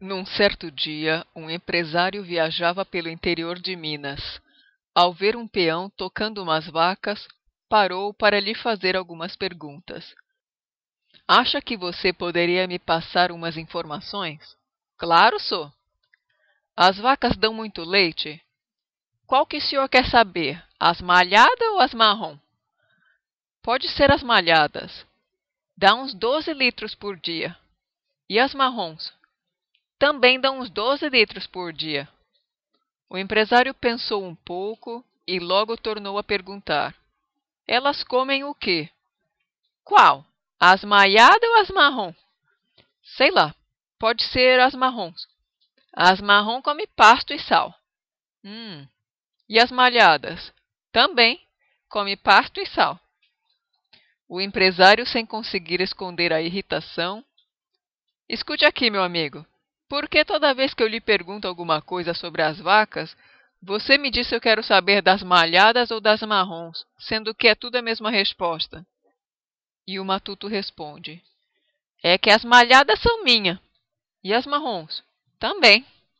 Num certo dia, um empresário viajava pelo interior de Minas. Ao ver um peão tocando umas vacas, parou para lhe fazer algumas perguntas. Acha que você poderia me passar umas informações? Claro, sou. As vacas dão muito leite? Qual que o senhor quer saber? As malhadas ou as marrom? Pode ser as malhadas. Dá uns 12 litros por dia. E as marrons? Também dão uns 12 litros por dia. O empresário pensou um pouco e logo tornou a perguntar: Elas comem o quê? Qual? As maiadas ou as marrom? Sei lá, pode ser as marrons. As marrom comem pasto e sal. Hum. E as malhadas? Também come pasto e sal. O empresário, sem conseguir esconder a irritação, Escute aqui, meu amigo. Por que toda vez que eu lhe pergunto alguma coisa sobre as vacas, você me diz se eu quero saber das malhadas ou das marrons, sendo que é tudo a mesma resposta? E o matuto responde: É que as malhadas são minhas. E as marrons? Também.